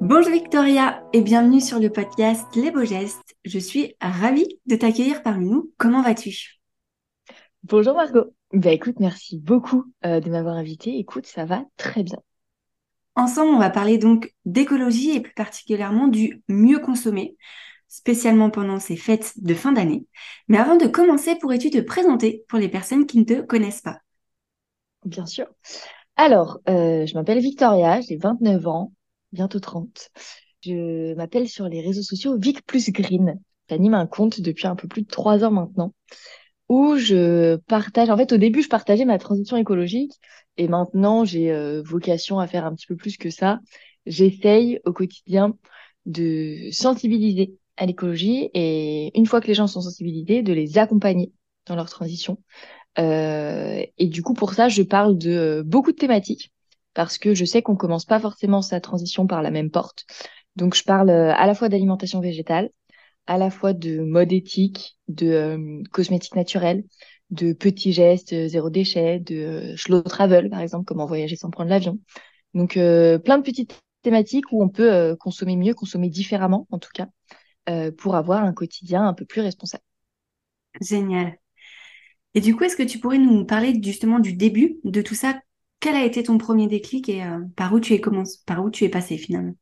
Bonjour Victoria et bienvenue sur le podcast Les Beaux Gestes. Je suis ravie de t'accueillir parmi nous. Comment vas-tu? Bonjour Margot. Bah écoute, merci beaucoup euh, de m'avoir invité. Écoute, ça va très bien. Ensemble, on va parler donc d'écologie et plus particulièrement du mieux consommer, spécialement pendant ces fêtes de fin d'année. Mais avant de commencer, pourrais-tu te présenter pour les personnes qui ne te connaissent pas? Bien sûr. Alors, euh, je m'appelle Victoria, j'ai 29 ans, bientôt 30. Je m'appelle sur les réseaux sociaux Vic plus Green. J'anime un compte depuis un peu plus de trois ans maintenant où je partage. En fait, au début, je partageais ma transition écologique et maintenant, j'ai euh, vocation à faire un petit peu plus que ça. J'essaye au quotidien de sensibiliser à l'écologie et une fois que les gens sont sensibilisés, de les accompagner dans leur transition. Euh, et du coup, pour ça, je parle de euh, beaucoup de thématiques parce que je sais qu'on commence pas forcément sa transition par la même porte. Donc, je parle euh, à la fois d'alimentation végétale, à la fois de mode éthique, de euh, cosmétiques de petits gestes euh, zéro déchet, de slow travel, par exemple, comment voyager sans prendre l'avion. Donc, plein de petites thématiques où on peut consommer mieux, consommer différemment, en tout cas, pour avoir un quotidien un peu plus responsable. Génial. Et du coup, est-ce que tu pourrais nous parler justement du début de tout ça? Quel a été ton premier déclic et euh, par où tu es commencé, par où tu es passé finalement?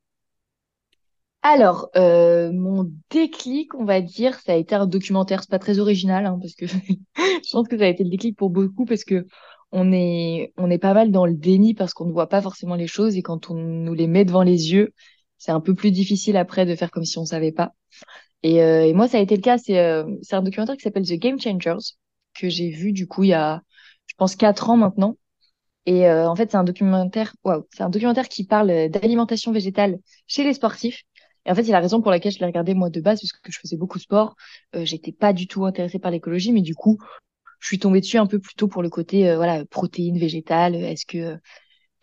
Alors, euh, mon déclic, on va dire, ça a été un documentaire. C'est pas très original, hein, parce que je pense que ça a été le déclic pour beaucoup, parce que on est, on est pas mal dans le déni parce qu'on ne voit pas forcément les choses et quand on nous les met devant les yeux, c'est un peu plus difficile après de faire comme si on savait pas. Et, euh, moi, ça a été le cas. C'est, c'est un documentaire qui s'appelle The Game Changers que j'ai vu du coup il y a, je pense, quatre ans maintenant et euh, en fait, c'est un documentaire, waouh, c'est un documentaire qui parle euh, d'alimentation végétale chez les sportifs. Et en fait, c'est la raison pour laquelle je l'ai regardé moi de base, parce que je faisais beaucoup de sport. Euh, j'étais pas du tout intéressée par l'écologie, mais du coup, je suis tombée dessus un peu plutôt pour le côté, euh, voilà, protéines végétales. Est-ce que,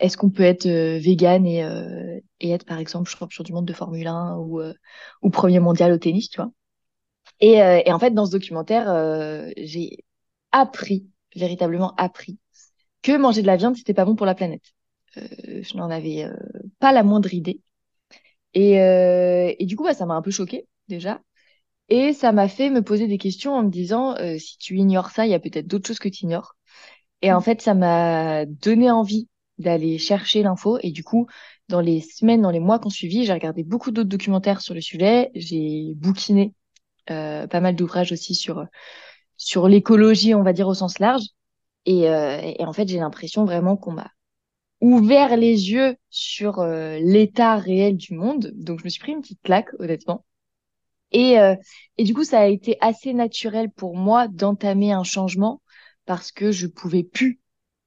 est-ce qu'on peut être vegan et, et être, par exemple, champion du monde de Formule 1 ou, ou premier mondial au tennis, tu vois? Et, et en fait, dans ce documentaire, j'ai appris, véritablement appris, que manger de la viande, c'était pas bon pour la planète. Euh, je n'en avais euh, pas la moindre idée. Et, euh, et du coup, bah, ça m'a un peu choquée déjà. Et ça m'a fait me poser des questions en me disant, si tu ignores ça, il y a peut-être d'autres choses que tu ignores. Et en fait, ça m'a donné envie d'aller chercher l'info. Et du coup, dans les semaines, dans les mois qu'on suivi, j'ai regardé beaucoup d'autres documentaires sur le sujet. J'ai bouquiné pas mal d'ouvrages aussi sur sur l'écologie, on va dire au sens large. Et, euh, et en fait, j'ai l'impression vraiment qu'on m'a ouvert les yeux sur euh, l'état réel du monde. Donc, je me suis pris une petite claque, honnêtement. Et, euh, et du coup, ça a été assez naturel pour moi d'entamer un changement parce que je pouvais plus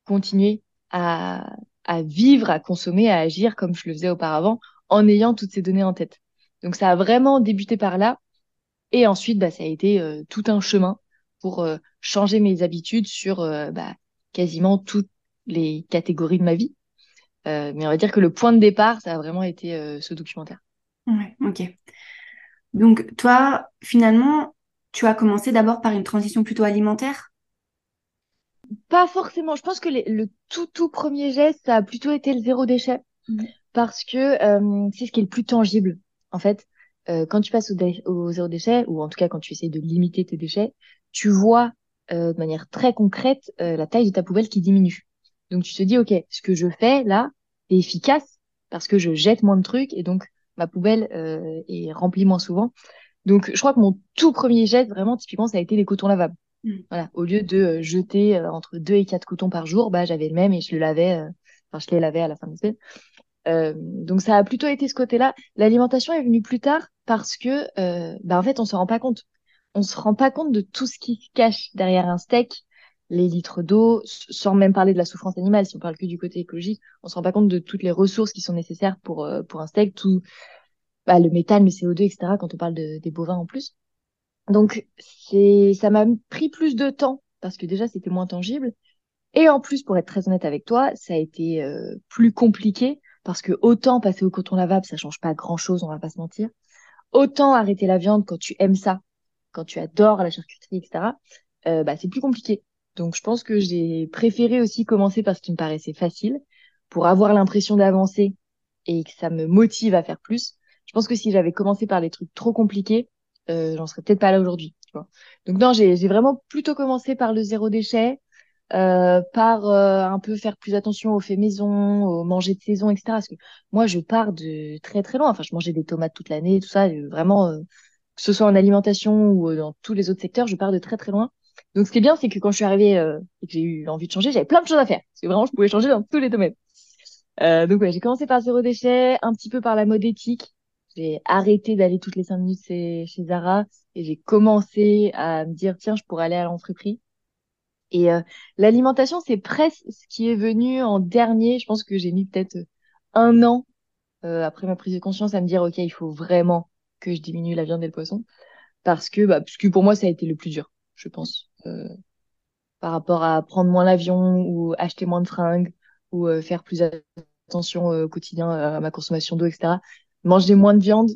continuer à, à vivre, à consommer, à agir comme je le faisais auparavant en ayant toutes ces données en tête. Donc, ça a vraiment débuté par là. Et ensuite, bah, ça a été tout un chemin pour euh, changer mes habitudes sur euh, bah, quasiment toutes les catégories de ma vie. Euh, mais on va dire que le point de départ, ça a vraiment été ce documentaire. Ouais, ok. Donc toi, finalement, tu as commencé d'abord par une transition plutôt alimentaire? Pas forcément. Je pense que le tout tout premier geste, ça a plutôt été le zéro déchet. Mmh. Parce que c'est ce qui est le plus tangible. En fait, quand tu passes au, au, zéro déchet, ou en tout cas quand tu essayes de limiter tes déchets, tu vois euh, de manière très concrète euh, la taille de ta poubelle qui diminue. Donc tu te dis, ok, ce que je fais là est efficace parce que je jette moins de trucs et donc ma poubelle euh, est remplie moins souvent. Donc je crois que mon tout premier jet, vraiment typiquement, ça a été les cotons lavables. Mm. Voilà, au lieu de jeter entre deux et quatre cotons par jour, bah j'avais le même et je le lavais. Enfin, je les lavais à la fin de semaine. Euh, donc ça a plutôt été ce côté-là. L'alimentation est venue plus tard parce que, euh, bah en fait, on se rend pas compte on se rend pas compte de tout ce qui se cache derrière un steak, les litres d'eau, sans même parler de la souffrance animale. Si on parle que du côté écologique, on se rend pas compte de toutes les ressources qui sont nécessaires pour euh, pour un steak, tout bah, le méthane, le CO2, etc. Quand on parle de, des bovins en plus. Donc c'est ça m'a pris plus de temps parce que déjà c'était moins tangible. Et en plus, pour être très honnête avec toi, ça a été euh, plus compliqué parce que autant passer au coton lavable, ça change pas grand chose, on va pas se mentir. Autant arrêter la viande quand tu aimes ça, quand tu adores la charcuterie, etc. Euh, bah, c'est plus compliqué. Donc je pense que j'ai préféré aussi commencer par ce qui me paraissait facile pour avoir l'impression d'avancer et que ça me motive à faire plus. Je pense que si j'avais commencé par les trucs trop compliqués, euh, j'en serais peut-être pas là aujourd'hui. Donc non, j'ai vraiment plutôt commencé par le zéro déchet, euh, par euh, un peu faire plus attention au fait maison, au manger de saison, etc. Parce que moi, je pars de très très loin. Enfin, je mangeais des tomates toute l'année, tout ça. Vraiment, que ce soit en alimentation ou dans tous les autres secteurs, je pars de très très loin. Donc, ce qui est bien, c'est que quand je suis arrivée et que j'ai eu envie de changer, j'avais plein de choses à faire. Parce que vraiment, je pouvais changer dans tous les domaines. donc, ouais, j'ai commencé par zéro déchet, un petit peu par la mode éthique. J'ai arrêté d'aller toutes les cinq minutes chez, chez Zara et j'ai commencé à me dire, tiens, je pourrais aller à l'entreprise. Et euh, l'alimentation, c'est presque ce qui est venu en dernier. Je pense que j'ai mis peut-être un an euh, après ma prise de conscience à me dire, OK, il faut vraiment que je diminue la viande et le poisson. Parce que, bah, parce que pour moi, ça a été le plus dur, je pense. Euh, par rapport à prendre moins l'avion ou acheter moins de fringues ou euh, faire plus attention au quotidien à ma consommation d'eau, etc. Manger moins de viande,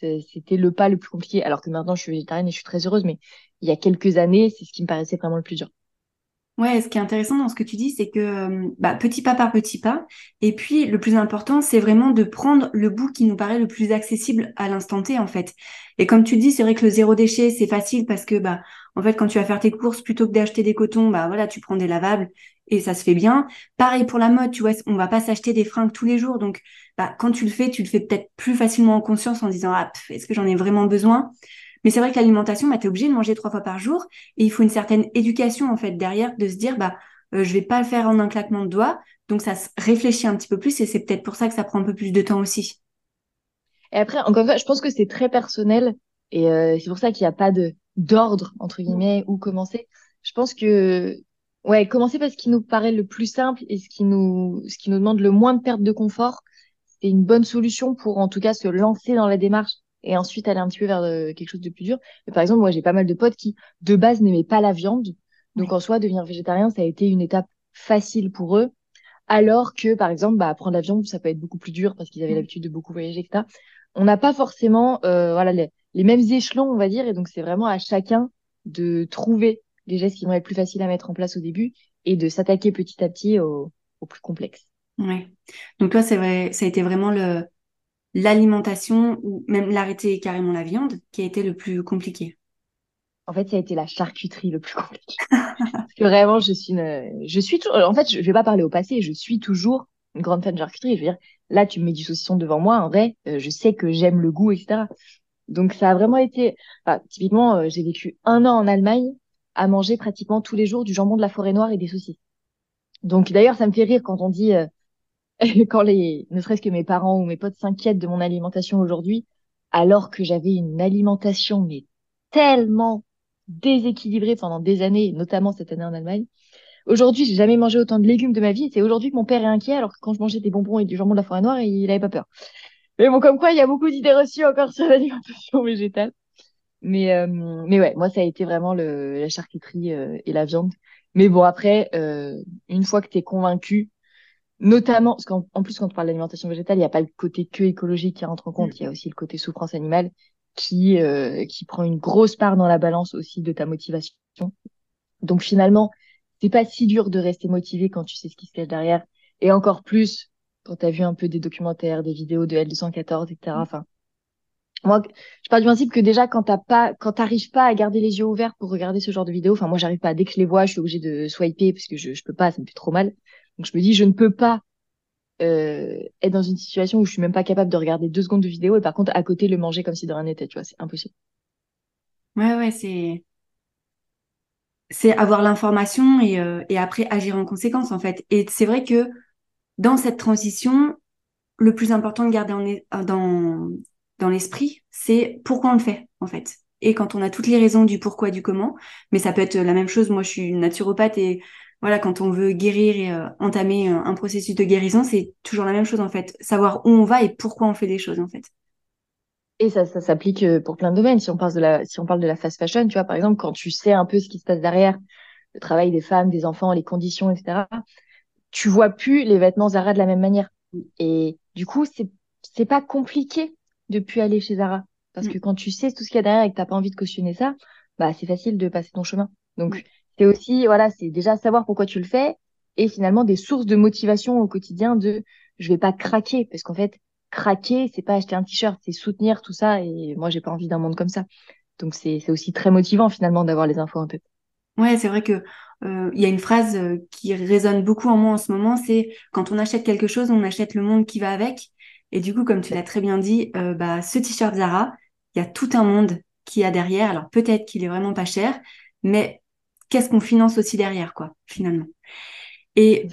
c'était le pas le plus compliqué. Alors que maintenant, je suis végétarienne et je suis très heureuse, mais il y a quelques années, c'est ce qui me paraissait vraiment le plus dur. Ouais, ce qui est intéressant dans ce que tu dis, c'est que euh, bah, petit pas par petit pas. Et puis, le plus important, c'est vraiment de prendre le bout qui nous paraît le plus accessible à l'instant T, en fait. Et comme tu dis, c'est vrai que le zéro déchet, c'est facile parce que, bah, en fait, quand tu vas faire tes courses, plutôt que d'acheter des cotons, bah voilà, tu prends des lavables et ça se fait bien. Pareil pour la mode, tu vois, on va pas s'acheter des fringues tous les jours. Donc, bah, quand tu le fais, tu le fais peut-être plus facilement en conscience en disant, ah, est-ce que j'en ai vraiment besoin? Mais c'est vrai que l'alimentation, bah, tu es obligé de manger trois fois par jour et il faut une certaine éducation en fait derrière de se dire bah euh, je vais pas le faire en un claquement de doigts. Donc ça se réfléchit un petit peu plus et c'est peut-être pour ça que ça prend un peu plus de temps aussi. Et après, encore une fois, je pense que c'est très personnel et euh, c'est pour ça qu'il n'y a pas de d'ordre entre guillemets où commencer. Je pense que ouais, commencer par ce qui nous paraît le plus simple et ce qui nous ce qui nous demande le moins de perte de confort, c'est une bonne solution pour en tout cas se lancer dans la démarche et ensuite aller un petit peu vers euh, quelque chose de plus dur. Mais par exemple, moi, j'ai pas mal de potes qui, de base, n'aimaient pas la viande. Donc, en soi, devenir végétarien, ça a été une étape facile pour eux. Alors que, par exemple, bah, prendre l'avion, ça peut être beaucoup plus dur parce qu'ils avaient l'habitude de beaucoup voyager, etc. On n'a pas forcément, euh, voilà, les, les, mêmes échelons, on va dire. Et donc, c'est vraiment à chacun de trouver les gestes qui vont être plus faciles à mettre en place au début et de s'attaquer petit à petit au, au plus complexe. Ouais. Donc toi, c'est vrai, ça a été vraiment le, l'alimentation ou même l'arrêter carrément la viande qui a été le plus compliqué En fait, ça a été la charcuterie le plus compliqué. Parce que vraiment, je suis une, je suis toujours, en fait, je vais pas parler au passé, je suis toujours une grande fan de charcuterie. Je veux dire, là, tu me mets du saucisson devant moi, en vrai, euh, je sais que j'aime le goût, etc. Donc, ça a vraiment été, typiquement, euh, j'ai vécu un an en Allemagne à manger pratiquement tous les jours du jambon de la forêt noire et des saucisses. Donc, d'ailleurs, ça me fait rire quand on dit, euh, quand les, ne serait-ce que mes parents ou mes potes s'inquiètent de mon alimentation aujourd'hui, alors que j'avais une alimentation mais tellement déséquilibrée pendant des années, notamment cette année en Allemagne. Aujourd'hui, j'ai jamais mangé autant de légumes de ma vie. C'est aujourd'hui que mon père est inquiet, alors que quand je mangeais des bonbons et du jambon de la forêt noire, il avait pas peur. Mais bon, comme quoi, il y a beaucoup d'idées reçues encore sur l'alimentation végétale. Mais euh, mais ouais, moi ça a été vraiment le, la charcuterie euh, et la viande. Mais bon après, euh, une fois que tu es convaincu, Notamment, parce qu'en plus, quand on parle d'alimentation végétale, il n'y a pas le côté que écologique qui rentre en compte, il y a aussi le côté souffrance animale qui, euh, qui prend une grosse part dans la balance aussi de ta motivation. Donc finalement, c'est pas si dur de rester motivé quand tu sais ce qui se cache derrière, et encore plus quand tu as vu un peu des documentaires, des vidéos de L214, etc. Enfin, moi, je pars du principe que déjà, quand t'as pas, quand t'arrives pas à garder les yeux ouverts pour regarder ce genre de vidéos, enfin, moi, j'arrive pas. Dès que je les vois, je suis obligée de swiper parce que je, je peux pas, ça me fait trop mal. Donc je me dis, je ne peux pas euh, être dans une situation où je suis même pas capable de regarder deux secondes de vidéo et par contre à côté le manger comme si de rien n'était, tu vois, c'est impossible. Ouais, ouais, c'est c'est avoir l'information et, euh, et après agir en conséquence en fait. Et c'est vrai que dans cette transition, le plus important de garder en, dans, dans l'esprit, c'est pourquoi on le fait en fait. et quand on a toutes les raisons du pourquoi, du comment. Mais ça peut être la même chose. Moi, je suis naturopathe et voilà, quand on veut guérir et euh, entamer euh, un processus de guérison, c'est toujours la même chose en fait. Savoir où on va et pourquoi on fait les choses en fait. Et ça, ça s'applique euh, pour plein de domaines. Si on parle de la, si on parle de la fast fashion, tu vois, par exemple, quand tu sais un peu ce qui se passe derrière, le travail des femmes, des enfants, les conditions, etc., tu vois plus les vêtements Zara de la même manière. Et du coup, c'est, c'est pas compliqué de plus aller chez Zara. Parce que mm. quand tu sais tout ce qu'il y a derrière et que t'as pas envie de cautionner ça, bah, c'est facile de passer ton chemin. Donc, c'est aussi, voilà, c'est déjà savoir pourquoi tu le fais et finalement des sources de motivation au quotidien de je vais pas craquer parce qu'en fait, craquer, c'est pas acheter un t-shirt, c'est soutenir tout ça et moi, j'ai pas envie d'un monde comme ça. Donc, c'est, aussi très motivant finalement d'avoir les infos en tête. Ouais, c'est vrai que euh, il y a une phrase euh, qui résonne beaucoup en moi en ce moment, c'est quand on achète quelque chose, on achète le monde qui va avec. Et du coup, comme tu l'as très bien dit, euh, bah, ce t-shirt Zara, il y a tout un monde qui a derrière. Alors peut-être qu'il est vraiment pas cher, mais qu'est-ce qu'on finance aussi derrière, quoi, finalement. Et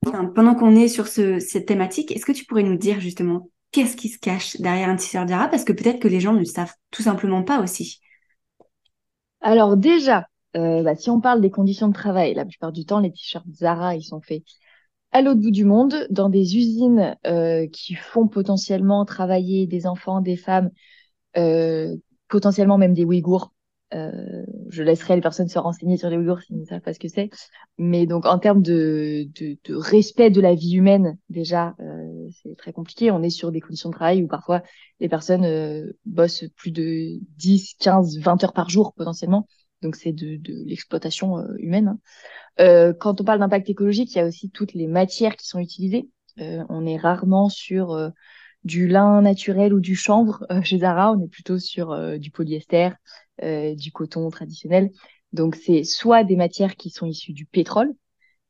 pendant qu'on est sur ce, cette thématique, est-ce que tu pourrais nous dire justement qu'est-ce qui se cache derrière un t-shirt Zara Parce que peut-être que les gens ne savent tout simplement pas aussi. Alors déjà, euh, bah, si on parle des conditions de travail, la plupart du temps, les t-shirts Zara, ils sont faits à l'autre bout du monde, dans des usines euh, qui font potentiellement travailler des enfants, des femmes, euh, potentiellement même des Ouïghours. Je laisserai les personnes se renseigner sur les Ouïghours s'ils ne savent pas ce que c'est. Mais donc en termes de, de, de, respect de la vie humaine, déjà, c'est très compliqué. On est sur des conditions de travail où parfois les personnes bossent plus de 10, 15, 20 heures par jour potentiellement donc c'est de, de l'exploitation euh, humaine. Hein. Euh, quand on parle d'impact écologique, il y a aussi toutes les matières qui sont utilisées. Euh, on est rarement sur du lin naturel ou du chanvre chez Zara, on est plutôt sur du polyester, du coton traditionnel. Donc c'est soit des matières qui sont issues du pétrole,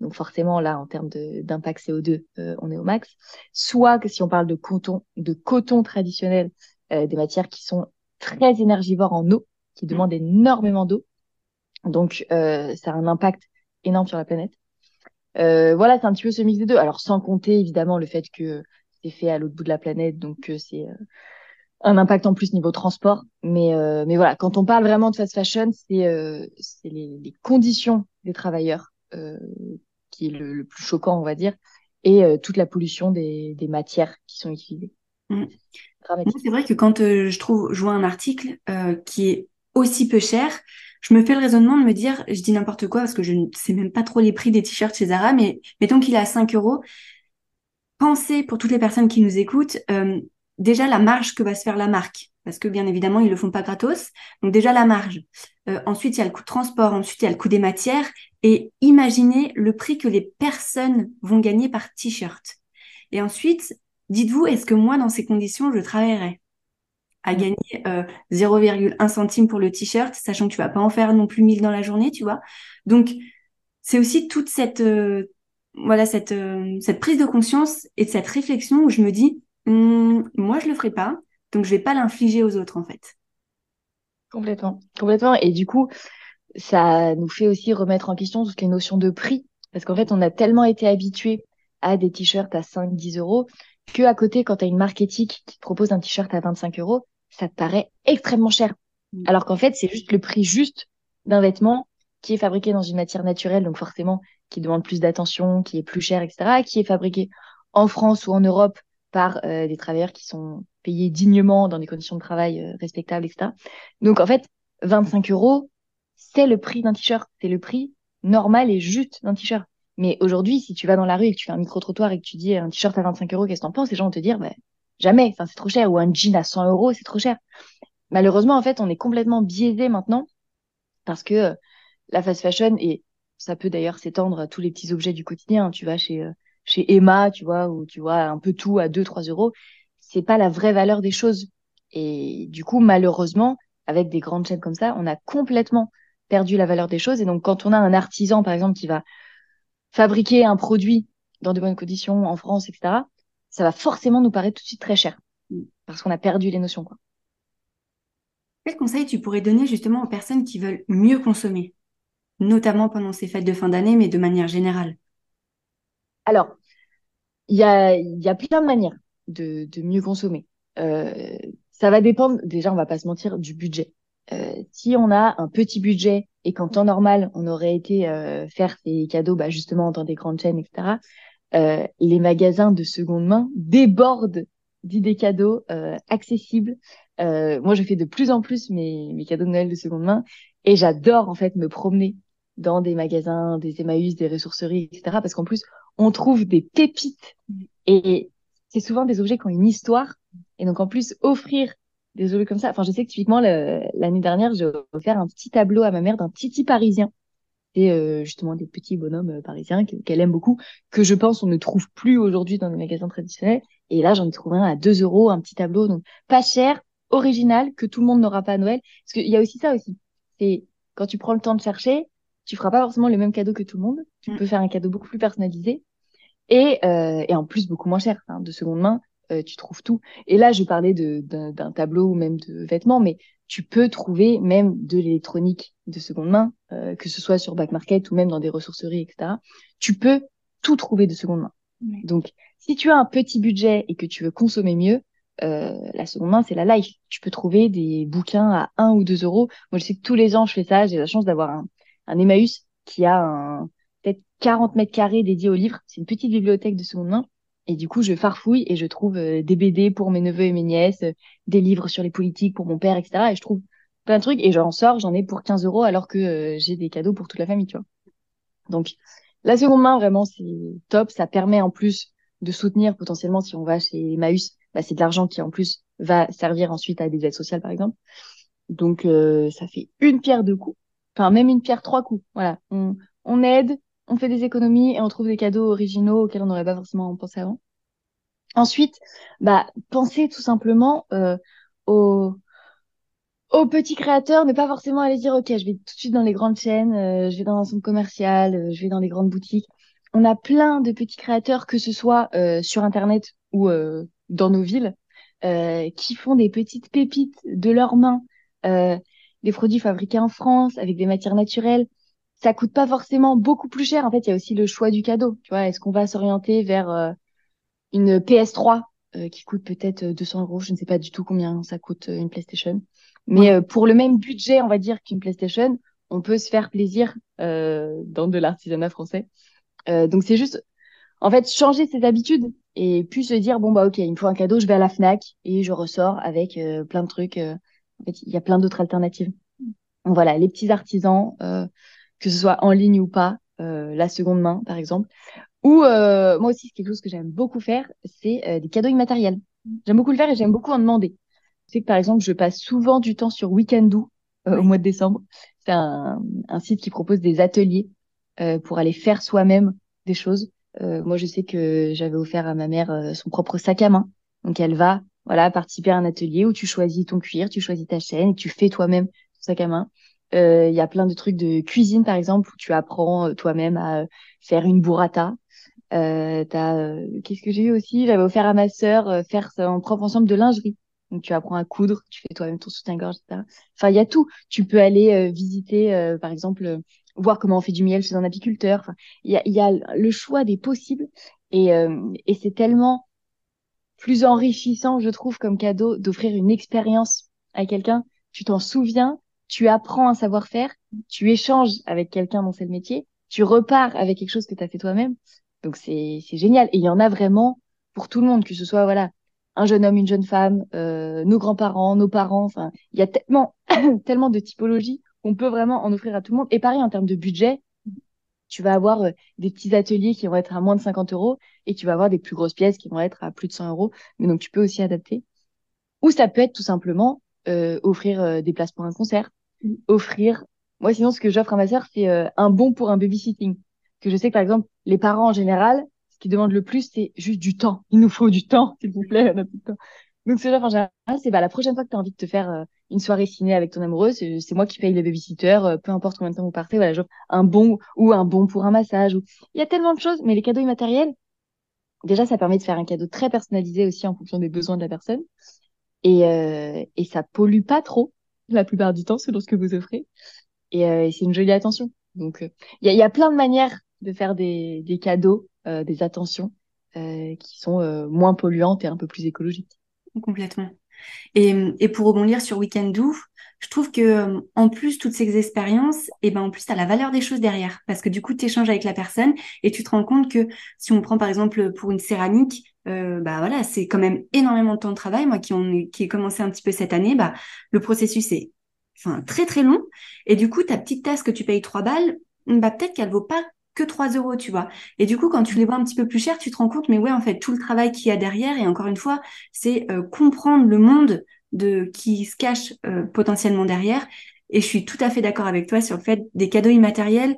donc forcément là en termes d'impact CO2, on est au max. Soit que si on parle de coton, de coton traditionnel, des matières qui sont très énergivores en eau, qui demandent énormément d'eau. Donc, euh, ça a un impact énorme sur la planète. Euh, voilà, c'est un petit peu ce mix des deux. Alors, sans compter évidemment le fait que c'est fait à l'autre bout de la planète, donc c'est euh, un impact en plus niveau transport. Mais, euh, mais voilà, quand on parle vraiment de fast fashion, c'est euh, les, les, conditions des travailleurs qui est le, plus choquant, on va dire, et toute la pollution des, des matières qui sont utilisées. Mmh. C'est vrai que quand je trouve, je vois un article qui est aussi peu cher, je me fais le raisonnement de me dire, je dis n'importe quoi parce que je ne sais même pas trop les prix des t-shirts chez Zara, mais mettons qu'il est à 5 euros. Pensez pour toutes les personnes qui nous écoutent, euh, déjà la marge que va se faire la marque, parce que bien évidemment ils le font pas gratos. Donc déjà la marge. Euh, ensuite il y a le coût de transport, ensuite il y a le coût des matières, et imaginez le prix que les personnes vont gagner par t-shirt. Et ensuite, dites-vous, est-ce que moi dans ces conditions je travaillerais à mm. gagner euh, 0,1 centime pour le t-shirt, sachant que tu vas pas en faire non plus 1000 dans la journée, tu vois? Donc, c'est aussi toute cette, euh, voilà, cette, euh, cette prise de conscience et de cette réflexion où je me dis, hum, moi, je le ferai pas, donc je vais pas l'infliger aux autres, en fait. Complètement, complètement. Et du coup, ça nous fait aussi remettre en question toutes les notions de prix, parce qu'en fait, on a tellement été habitué à des t-shirts à 5, 10 euros, que à côté, quand tu as une marque éthique qui te propose un t-shirt à 25 euros, ça te paraît extrêmement cher. Mm. Alors qu'en fait, c'est juste le prix juste d'un vêtement qui est fabriqué dans une matière naturelle, donc forcément qui demande plus d'attention, qui est plus cher, etc., qui est fabriqué en France ou en Europe par euh, des travailleurs qui sont payés dignement dans des conditions de travail euh, respectables, etc. Donc en fait, 25 euros, c'est le prix d'un t-shirt, c'est le prix normal et juste d'un t-shirt. Mais aujourd'hui, si tu vas dans la rue et que tu fais un micro-trottoir et que tu dis un t-shirt à 25 euros, qu'est-ce que t'en penses? Les gens vont te dire, bah, Jamais, enfin, c'est trop cher. Ou un jean à 100 euros, c'est trop cher. Malheureusement, en fait, on est complètement biaisé maintenant parce que euh, la fast fashion, et ça peut d'ailleurs s'étendre à tous les petits objets du quotidien. Tu vas chez, euh, chez Emma, tu vois, où tu vois un peu tout à 2, 3 euros. C'est pas la vraie valeur des choses. Et du coup, malheureusement, avec des grandes chaînes comme ça, on a complètement perdu la valeur des choses. Et donc, quand on a un artisan, par exemple, qui va fabriquer un produit dans de bonnes conditions en France, etc., ça va forcément nous paraître tout de suite très cher parce qu'on a perdu les notions. Quel conseil tu pourrais donner justement aux personnes qui veulent mieux consommer, notamment pendant ces fêtes de fin d'année, mais de manière générale Alors, il y a, plein de manières de, mieux consommer. Euh, ça va dépendre, déjà, on va pas se mentir, du budget. Euh, si on a un petit budget et qu'en temps normal, on aurait été euh, faire ces cadeaux bah, justement dans des grandes chaînes, etc., les magasins de seconde main débordent d'idées cadeaux accessibles. Moi, je fais de plus en plus mes cadeaux de Noël de seconde main et j'adore en fait me promener dans des magasins, des Emmaüs, des ressourceries, etc. Parce qu'en plus, on trouve des pépites et c'est souvent des objets qui ont une histoire. Et donc, en plus, offrir des objets comme ça. Enfin, je sais que typiquement, l'année dernière, j'ai offert un petit tableau à ma mère d'un titi parisien. C'est euh, justement des petits bonhommes euh, parisiens qu'elle aime beaucoup, que je pense on ne trouve plus aujourd'hui dans les magasins traditionnels. Et là, j'en ai trouvé un à 2 euros, un petit tableau, donc pas cher, original, que tout le monde n'aura pas à Noël. Parce qu'il y a aussi ça aussi. C'est quand tu prends le temps de chercher, tu feras pas forcément le même cadeau que tout le monde. Tu mm. peux faire un cadeau beaucoup plus personnalisé et, euh, et en plus beaucoup moins cher, hein, de seconde main. Euh, tu trouves tout. Et là, je parlais d'un tableau ou même de vêtements, mais tu peux trouver même de l'électronique de seconde main, euh, que ce soit sur Back Market ou même dans des ressourceries, etc. Tu peux tout trouver de seconde main. Donc, si tu as un petit budget et que tu veux consommer mieux, euh, la seconde main, c'est la life. Tu peux trouver des bouquins à 1 ou 2 euros. Moi, je sais que tous les ans, je fais ça. J'ai la chance d'avoir un, un Emmaüs qui a peut-être 40 mètres carrés dédiés aux livres. C'est une petite bibliothèque de seconde main. Et du coup, je farfouille et je trouve euh, des BD pour mes neveux et mes nièces, euh, des livres sur les politiques pour mon père, etc. Et je trouve plein de trucs et j'en sors, j'en ai pour 15 euros alors que euh, j'ai des cadeaux pour toute la famille, tu vois. Donc, la seconde main, vraiment, c'est top. Ça permet en plus de soutenir potentiellement si on va chez Emmaüs, bah, c'est de l'argent qui en plus va servir ensuite à des aides sociales, par exemple. Donc, ça fait une pierre deux coups. Enfin, même une pierre trois coups. Voilà. On, on aide, on fait des économies et on trouve des cadeaux originaux auxquels on n'aurait pas forcément pensé avant. Ensuite, bah, pensez tout simplement euh, aux, aux petits créateurs, ne pas forcément aller dire, OK, je vais tout de suite dans les grandes chaînes, euh, je vais dans un centre commercial, euh, je vais dans les grandes boutiques. On a plein de petits créateurs, que ce soit euh, sur Internet ou dans nos villes, qui font des petites pépites de leurs mains, des produits fabriqués en France avec des matières naturelles ça coûte pas forcément beaucoup plus cher. En fait, il y a aussi le choix du cadeau. Tu vois, est-ce qu'on va s'orienter vers euh, une PS3 euh, qui coûte peut-être 200 euros? Je ne sais pas du tout combien ça coûte euh, une PlayStation. Mais pour le même budget, on va dire qu'une PlayStation, on peut se faire plaisir dans de l'artisanat français. donc c'est juste, en fait, changer ses habitudes et puis se dire bon bah ok, il me faut un cadeau, je vais à la Fnac et je ressors avec plein de trucs. En fait, il y a plein d'autres alternatives. voilà, les petits artisans que ce soit en ligne ou pas, euh, la seconde main, par exemple. Ou euh, moi aussi, quelque chose que j'aime beaucoup faire, c'est euh, des cadeaux immatériels. J'aime beaucoup le faire et j'aime beaucoup en demander. Sais que par exemple, je passe souvent du temps sur Weekendoo au mois de décembre. C'est un, un, site qui propose des ateliers pour aller faire soi-même des choses. moi, je sais que j'avais offert à ma mère son propre sac à main. Donc, elle va voilà participer à un atelier où tu choisis ton cuir, tu choisis ta chaîne et tu fais toi-même ton sac à main. Euh, il y a plein de trucs de cuisine, par exemple, où tu apprends euh, toi-même à euh, faire une burrata. Euh, t'as, qu'est-ce que j'ai eu aussi? J'avais offert à ma sœur faire son propre ensemble de lingerie. Donc tu apprends à coudre, tu fais toi-même ton soutien-gorge, etc. Enfin, il y a tout. Tu peux aller visiter, par exemple, voir comment on fait du miel chez un apiculteur. Il y a, y a le choix des possibles et, et c'est tellement plus enrichissant, je trouve, comme cadeau d'offrir une expérience à quelqu'un. Tu t'en souviens, tu apprends un savoir-faire, tu échanges avec quelqu'un dont c'est le métier, tu repars avec quelque chose que tu as fait toi-même. Donc c'est génial. Et il y en a vraiment pour tout le monde, que ce soit voilà un jeune homme, une jeune femme, euh, nos grands-parents, nos parents. Enfin, il y a tellement tellement de typologies qu'on peut vraiment en offrir à tout le monde. Et pareil en termes de budget, tu vas avoir euh, des petits ateliers qui vont être à moins de 50 euros et tu vas avoir des plus grosses pièces qui vont être à plus de 100 euros. Mais donc tu peux aussi adapter. Ou ça peut être tout simplement euh, offrir euh, des places pour un concert, mm. offrir. Moi, sinon, ce que j'offre à ma sœur, c'est euh, un bon pour un babysitting. Que je sais que, par exemple, les parents en général, ce qu'ils demandent le plus, c'est juste du temps. Il nous faut du temps, s'il vous plaît, on a tout temps. Donc, ce j'offre en général, c'est bah, la prochaine fois que tu as envie de te faire une soirée ciné avec ton amoureux, c'est moi qui paye le babysitter, peu importe combien de temps vous partez, voilà, j'offre un bon ou un bon pour un massage. Ou... Il y a tellement de choses, mais les cadeaux immatériels, déjà, ça permet de faire un cadeau très personnalisé aussi en fonction des besoins de la personne et, euh, et ça pollue pas trop la plupart du temps selon ce que vous offrez. Et, euh, c'est une jolie attention. Donc il euh, y, a, y, a, plein de manières de faire des, des cadeaux, des attentions qui sont moins polluantes et un peu plus écologiques. Complètement. Et, et pour rebondir sur Weekend Do, je trouve que euh, en plus toutes ces expériences, et eh ben en plus tu as la valeur des choses derrière parce que du coup tu échanges avec la personne et tu te rends compte que si on prend par exemple pour une céramique, euh, bah voilà, c'est quand même énormément de temps de travail. Moi qui qui ai commencé un petit peu cette année, bah le processus est enfin très très long et du coup ta petite tasse que tu payes 3 balles, bah peut-être qu'elle vaut pas que 3 euros, tu vois. Et du coup, quand tu les vois un petit peu plus cher, tu te rends compte, mais ouais, en fait, tout le travail qu'il y a derrière, et encore une fois, c'est euh, comprendre le monde de qui se cache euh, potentiellement derrière. Et je suis tout à fait d'accord avec toi sur le fait des cadeaux immatériels.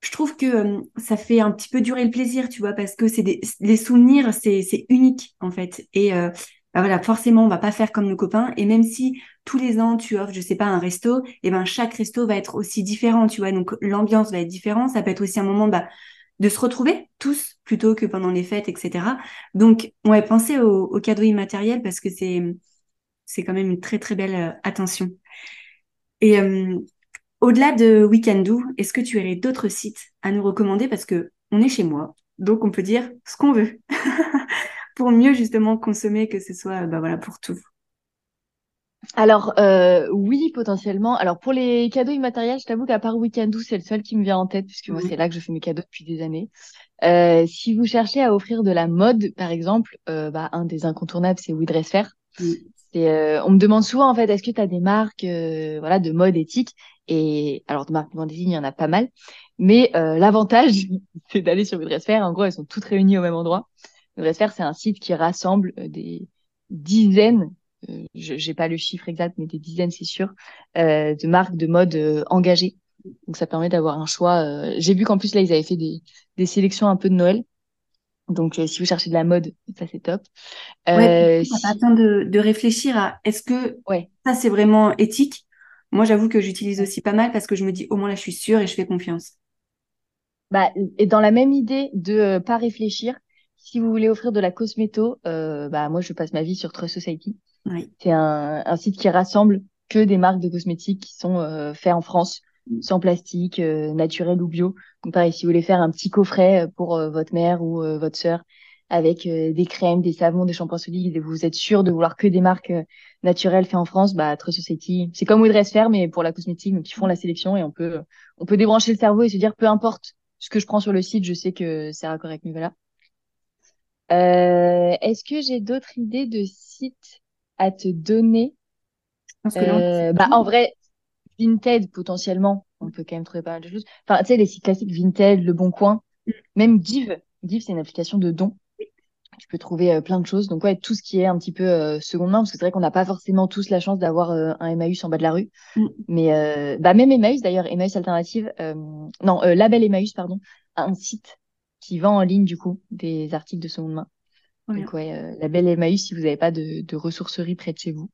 Je trouve que euh, ça fait un petit peu durer le plaisir, tu vois, parce que c'est des les souvenirs, c'est c'est unique en fait. Et bah voilà, forcément, on va pas faire comme nos copains. Et même si tous les ans tu offres, je sais pas, un resto, et ben chaque resto va être aussi différent, tu vois. Donc l'ambiance va être différente. Ça peut être aussi un moment bah, de se retrouver tous plutôt que pendant les fêtes, etc. Donc ouais, pensez aux, aux cadeaux immatériels parce que c'est c'est quand même une très très belle euh, attention. Et euh, au-delà de Weekendoo, est-ce que tu aurais d'autres sites à nous recommander? Parce que on est chez moi, donc on peut dire ce qu'on veut pour mieux justement consommer que ce soit bah voilà pour tout. Alors euh, oui potentiellement. Alors pour les cadeaux immatériels, je t'avoue qu'à part Weekendoo, c'est le seul qui me vient en tête puisque moi c'est là que je fais mes cadeaux depuis des années. si vous cherchez à offrir de la mode, par exemple, bah, un des incontournables c'est We Dress Fair. Euh, on me demande souvent en fait, est-ce que tu as des marques, euh, voilà, de mode éthique? Et alors de marques de il y en a pas mal, mais euh, l'avantage, c'est d'aller sur Udresfer. En gros, elles sont toutes réunies au même endroit. Udresfer, c'est un site qui rassemble des dizaines, je j'ai pas le chiffre exact, mais des dizaines, c'est sûr, de marques de mode engagées. Donc ça permet d'avoir un choix. J'ai vu qu'en plus là, ils avaient fait des, des sélections un peu de Noël. Donc, euh, si vous cherchez de la mode, ça c'est top. Ouais, euh, pas temps de, de réfléchir à est-ce que ouais. ça c'est vraiment éthique? Moi, j'avoue que j'utilise aussi pas mal parce que je me dis au moins là, je suis sûre et je fais confiance. Bah, et dans la même idée de euh, pas réfléchir, si vous voulez offrir de la cosméto, euh, bah moi je passe ma vie sur Trust Society. Oui. C'est un, un, site qui rassemble que des marques de cosmétiques qui sont euh, faits en France sans plastique, euh, naturel ou bio. Donc pareil, si vous voulez faire un petit coffret euh, pour euh, votre mère ou votre sœur avec des crèmes, des savons, des shampoings solides et vous êtes sûr de vouloir que des marques naturelles faites en France, bah Trust Society, c'est comme Woodress faire mais pour la cosmétique, donc ils font la sélection et on peut on peut débrancher le cerveau et se dire peu importe ce que je prends sur le site, je sais que c'est correct, mais voilà. Euh, Est-ce que j'ai d'autres idées de sites à te donner euh, bah, en vrai, Vinted, potentiellement, on peut quand même trouver pas mal de choses. Enfin, tu sais, les sites classiques, Vinted, Le Bon Coin, mm. même Give. Give, c'est une application de dons. Tu peux trouver euh, plein de choses. Donc, ouais, tout ce qui est un petit peu euh, seconde main, parce que c'est vrai qu'on n'a pas forcément tous la chance d'avoir euh, un Emmaüs en bas de la rue. Mm. Mais, bah, même Emmaüs, d'ailleurs, Emmaüs Alternative, non, Label Emmaüs, pardon, a un site qui vend en ligne, du coup, des articles de seconde main. Donc, ouais, Label Emmaüs, si vous n'avez pas de, de ressourcerie près de chez vous.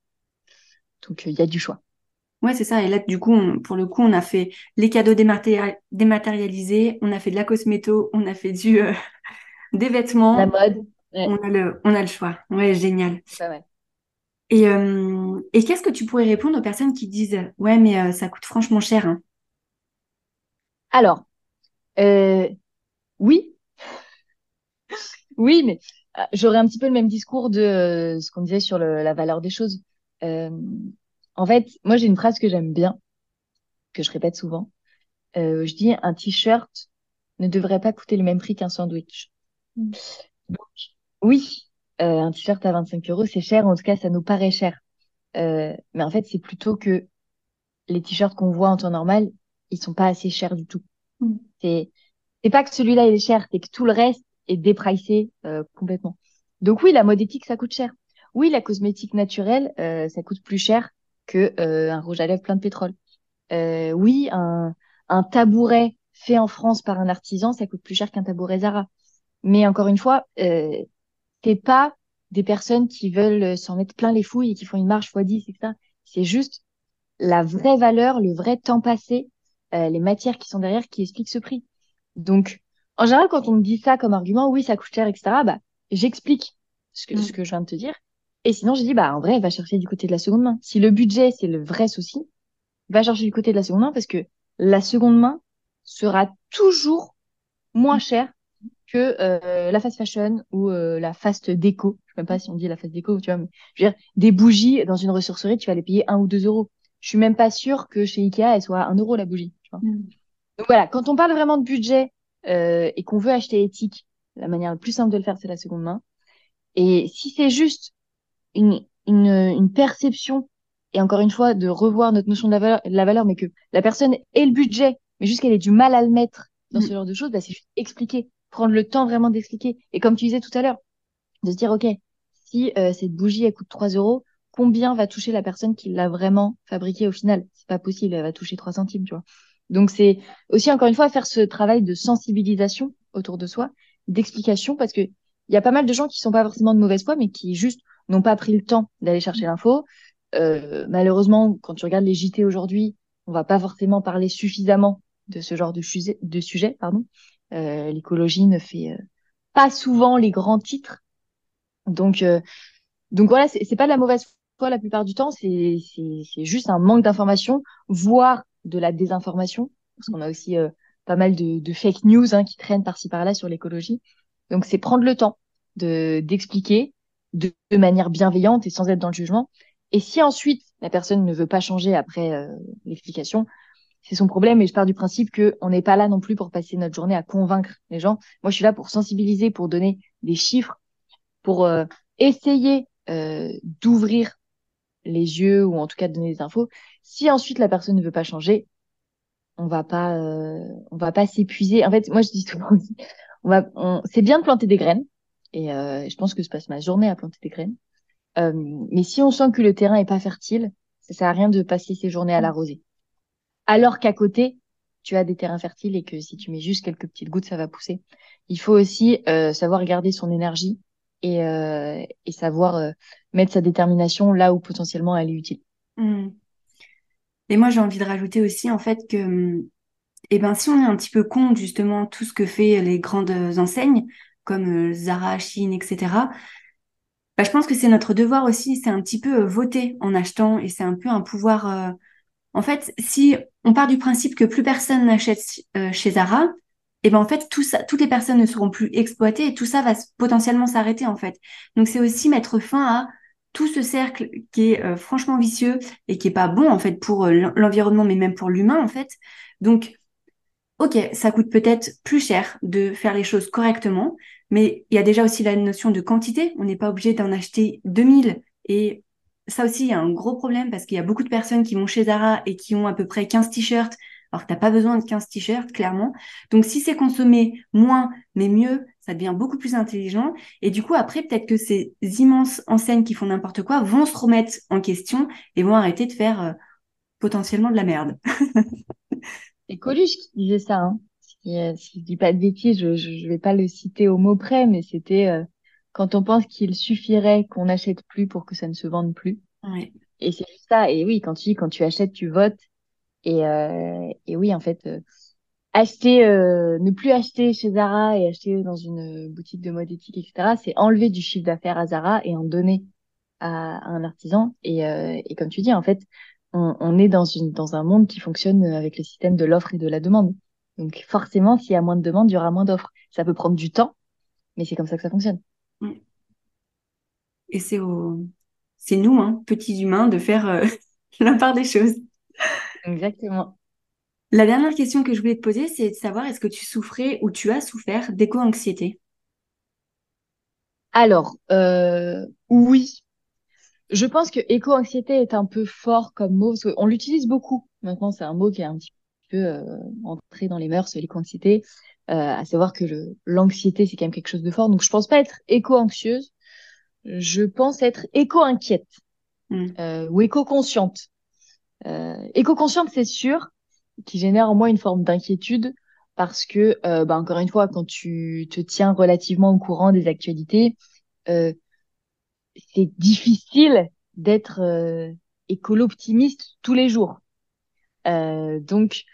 Donc, il y a du choix. Ouais, c'est ça. Et là, du coup, pour le coup, on a fait les cadeaux dématérialisés, on a fait de la cosméto, on a fait du euh, des vêtements. La mode. On a le, on a le choix. Ouais, génial. Et, euh, et qu'est-ce que tu pourrais répondre aux personnes qui disent ouais, mais euh, ça coûte franchement cher. Hein? Alors, oui, oui, mais j'aurais un petit peu le même discours de ce qu'on disait sur la valeur des choses. En fait, moi, j'ai une phrase que j'aime bien, que je répète souvent. Euh, je dis un t-shirt ne devrait pas coûter le même prix qu'un sandwich. Mm. Donc, oui, euh, un t-shirt à 25 euros, c'est cher. En tout cas, ça nous paraît cher. Euh, mais en fait, c'est plutôt que les t-shirts qu'on voit en temps normal, ils sont pas assez chers du tout. Mm. C'est c'est pas que celui-là il est cher, c'est que tout le reste est dépricé euh, complètement. Donc oui, la mode éthique, ça coûte cher. Oui, la cosmétique naturelle, euh, ça coûte plus cher que euh, un rouge à lèvres plein de pétrole. Euh, oui, un, un tabouret fait en France par un artisan, ça coûte plus cher qu'un tabouret Zara. Mais encore une fois, euh, c'est pas des personnes qui veulent s'en mettre plein les fouilles et qui font une marche x 10, etc. C'est juste la vraie valeur, le vrai temps passé, euh, les matières qui sont derrière qui expliquent ce prix. Donc, en général, quand on me dit ça comme argument, oui, ça coûte cher, etc., bah, j'explique ce que, ce mm. que je viens de te dire. Et sinon, j'ai dit, bah, en vrai, va chercher du côté de la seconde main. Si le budget, c'est le vrai souci, va chercher du côté de la seconde main parce que la seconde main sera toujours moins chère que euh, la fast fashion ou euh, la fast déco. Je sais même pas si on dit la phase déco, tu vois. Mais, je veux dire, des bougies dans une ressourcerie, tu vas les payer un ou deux euros. Je suis même pas sûre que chez Ikea, elle soit un euro la bougie. Tu vois. Mm. Donc voilà, quand on parle vraiment de budget euh, et qu'on veut acheter éthique, la manière la plus simple de le faire, c'est la seconde main. Et si c'est juste une, une, une perception et encore une fois de revoir notre notion de la valeur, la valeur mais que la personne ait le budget, mais juste qu'elle ait du mal à le mettre dans mm. ce genre de choses, bah, c'est juste expliquer, prendre le temps vraiment d'expliquer. Et comme tu disais tout à l'heure, de se dire, OK, si euh, cette bougie, elle coûte 3 euros, combien va toucher la personne qui l'a vraiment fabriquée au final? C'est pas possible, elle va toucher 3 centimes, tu vois. Donc c'est aussi, encore une fois, faire ce travail de sensibilisation autour de soi, d'explication, parce que il y a pas mal de gens qui sont pas forcément de mauvaise foi, mais qui juste n'ont pas pris le temps d'aller chercher l'info. Euh, malheureusement, quand tu regardes les JT aujourd'hui, on va pas forcément parler suffisamment de ce genre de, sujet, de sujet. Pardon. Euh, L'écologie ne fait euh, pas souvent les grands titres. Donc, euh, donc voilà, c'est pas de la mauvaise foi la plupart du temps, c'est juste un manque d'information, voire de la désinformation, parce qu'on a aussi euh, pas mal de, de, fake news hein, qui traînent par-ci par-là sur l'écologie. Donc c'est prendre le temps de d'expliquer de, manière bienveillante et sans être dans le jugement. Et si ensuite la personne ne veut pas changer après euh, l'explication, c'est son problème. Et je pars du principe que on n'est pas là non plus pour passer notre journée à convaincre les gens. Moi, je suis là pour sensibiliser, pour donner des chiffres, pour euh, essayer euh, d'ouvrir les yeux ou en tout cas donner des infos. Si ensuite la personne ne veut pas changer, on va pas, euh, on va pas s'épuiser. En fait, moi, je dis souvent on va, on... c'est bien de planter des graines. Et euh, je pense que je passe ma journée à planter des graines. Euh, mais si on sent que le terrain est pas fertile, ça sert à rien de passer ses journées à l'arroser. Alors qu'à côté, tu as des terrains fertiles et que si tu mets juste quelques petites gouttes, ça va pousser. Il faut aussi savoir garder son énergie et, euh, et savoir euh, mettre sa détermination là où potentiellement elle est utile. Mmh. Et moi, j'ai envie de rajouter aussi en fait que eh ben, si on est un petit peu compte justement tout ce que fait les grandes enseignes comme Zara, Chine, etc., bah, je pense que c'est notre devoir aussi, c'est un petit peu voter en achetant et c'est un peu un pouvoir en fait, si on part du principe que plus personne n'achète euh, chez Zara, et ben en fait tout ça, toutes les personnes ne seront plus exploitées et tout ça va potentiellement s'arrêter en fait. Donc c'est aussi mettre fin à tout ce cercle qui est euh, franchement vicieux et qui est pas bon en fait pour euh, l'environnement mais même pour l'humain en fait. Donc ok, ça coûte peut-être plus cher de faire les choses correctement, mais il y a déjà aussi la notion de quantité. On n'est pas obligé d'en acheter 2000 et ça aussi, il y a un gros problème parce qu'il y a beaucoup de personnes qui vont chez Zara et qui ont à peu près 15 t-shirts, alors que tu n'as pas besoin de 15 t-shirts, clairement. Donc, si c'est consommé moins, mais mieux, ça devient beaucoup plus intelligent. Et du coup, après, peut-être que ces immenses enseignes qui font n'importe quoi vont se remettre en question et vont arrêter de faire euh, potentiellement de la merde. C'est Coluche qui disait ça. Hein. Si, euh, si je dis pas de bêtises, je, je, vais pas le citer au mot près, mais c'était euh, quand on pense qu'il suffirait qu'on n'achète plus pour que ça ne se vende plus. Ouais. Et c'est ça. Et oui, quand tu quand tu achètes, tu votes. Et, euh, et oui, en fait, euh, acheter, euh, ne plus acheter chez Zara et acheter dans une boutique de mode éthique, etc., c'est enlever du chiffre d'affaires à Zara et en donner à, un artisan. Et, et comme tu dis, en fait, on, on est dans une dans un monde qui fonctionne avec le système de l'offre et de la demande. Donc forcément, s'il y a moins de demandes, il y aura moins d'offres. Ça peut prendre du temps, mais c'est comme ça que ça fonctionne. Et c'est au... nous, hein, petits humains, de faire la part des choses. Exactement. La dernière question que je voulais te poser, c'est de savoir est-ce que tu souffrais ou tu as souffert d'éco-anxiété? Alors, euh, oui. Je pense que éco-anxiété est un peu fort comme mot, parce qu'on l'utilise beaucoup. Maintenant, c'est un mot qui est un petit peu euh, entré dans les mœurs, l'éco-anxiété. Euh, à savoir que l'anxiété, c'est quand même quelque chose de fort. Donc, je pense pas être éco-anxieuse. Je pense être éco-inquiète mm. euh, ou éco-consciente. Euh, éco-consciente, c'est sûr, qui génère en moi une forme d'inquiétude parce que, euh, bah, encore une fois, quand tu te tiens relativement au courant des actualités, euh, c'est difficile d'être euh, écolo-optimiste tous les jours. donc,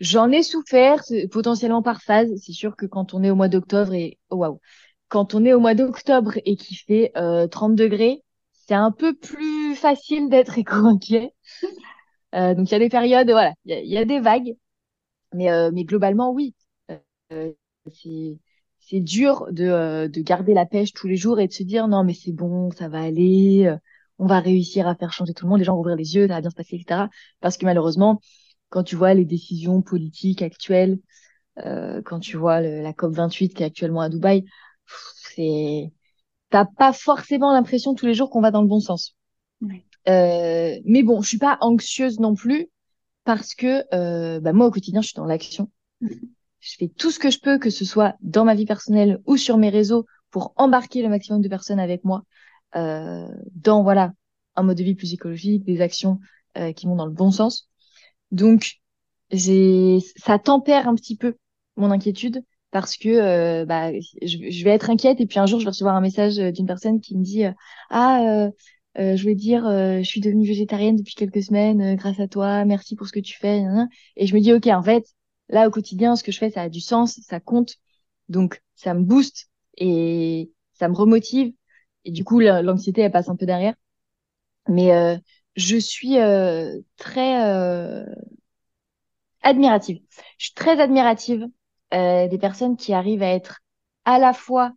J'en ai souffert, potentiellement par phase. C'est sûr que quand on est au mois d'octobre et oh, waouh, quand on est au mois d'octobre et qu'il fait euh, 30 degrés, c'est un peu plus facile d'être éco-inquiet. Euh, donc il y a des périodes, voilà, il y a, des vagues, mais euh, mais globalement oui, euh, c'est dur de, de garder la pêche tous les jours et de se dire non mais c'est bon, ça va aller, on va réussir à faire changer tout le monde, les gens vont ouvrir les yeux, ça va bien se passer, etc. Parce que malheureusement, quand tu vois les décisions politiques actuelles, quand tu vois la COP 28 qui est actuellement à Dubaï, c'est t'as pas forcément l'impression tous les jours qu'on va dans le bon sens. Euh, mais bon, je suis pas anxieuse non plus parce que euh, bah moi au quotidien je suis dans l'action. Je fais tout ce que je peux, que ce soit dans ma vie personnelle ou sur mes réseaux, pour embarquer le maximum de personnes avec moi euh, dans voilà un mode de vie plus écologique, des actions euh, qui vont dans le bon sens. Donc ça tempère un petit peu mon inquiétude parce que euh, bah, je, vais être inquiète et puis un jour je vais recevoir un message euh, d'une personne qui me dit euh, ah je voulais dire je suis devenue végétarienne depuis quelques semaines grâce à toi merci pour ce que tu fais et je me dis ok en fait là au quotidien ce que je fais ça a du sens ça compte. Donc ça me booste et ça me remotive. Et du coup l'anxiété elle passe un peu derrière. Mais je suis très admirative. Je suis très admirative euh, des personnes qui arrivent à être à la fois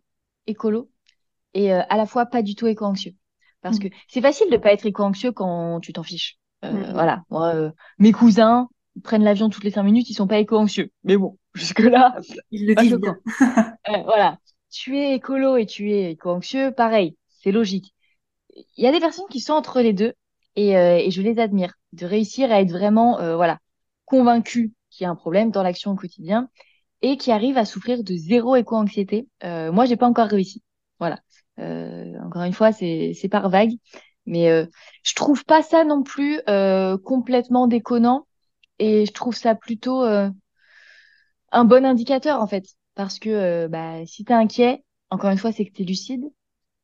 écolo et euh, à la fois pas du tout éco-anxieux. Parce mm. que c'est facile de pas être éco-anxieux quand tu t'en fiches. Euh, mm. Voilà, moi, mes cousins prennent l'avion toutes les cinq minutes, ils sont pas éco-anxieux. Mais bon, jusque-là, ils le disent bien. voilà, tu es écolo et tu es éco-anxieux, pareil, c'est logique. Il y a des personnes qui sont entre les deux et, et je les admire de réussir à être vraiment voilà convaincus qu'il y a un problème dans l'action au quotidien et qui arrive à souffrir de zéro éco-anxiété. Euh, moi, j'ai pas encore réussi. Voilà. Euh, encore une fois, c'est par vague, mais euh, je trouve pas ça non plus euh, complètement déconnant. Et je trouve ça plutôt un bon indicateur en fait, parce que bah si t'es inquiet, encore une fois, c'est que t'es lucide.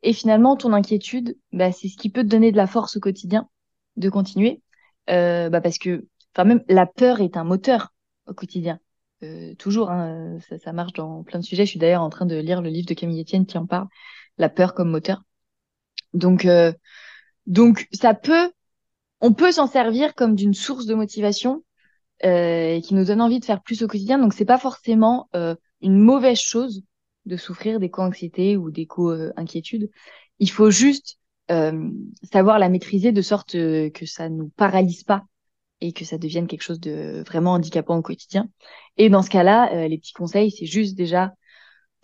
Et finalement ton inquiétude, bah c'est ce qui peut te donner de la force au quotidien de continuer, bah parce que même la peur est un moteur au quotidien. Toujours, hein, ça, ça, marche dans plein de sujets. Je suis d'ailleurs en train de lire le livre de Camille Etienne qui en parle, La peur comme moteur. Donc, euh, donc ça peut, on peut s'en servir comme d'une source de motivation euh, qui nous donne envie de faire plus au quotidien. Donc, c'est pas forcément euh, une mauvaise chose de souffrir d'éco-anxiété ou d'éco-inquiétude. Il faut juste savoir la maîtriser de sorte que ça nous paralyse pas et que ça devienne quelque chose de vraiment handicapant au quotidien. Et dans ce cas-là, euh, les petits conseils, c'est juste déjà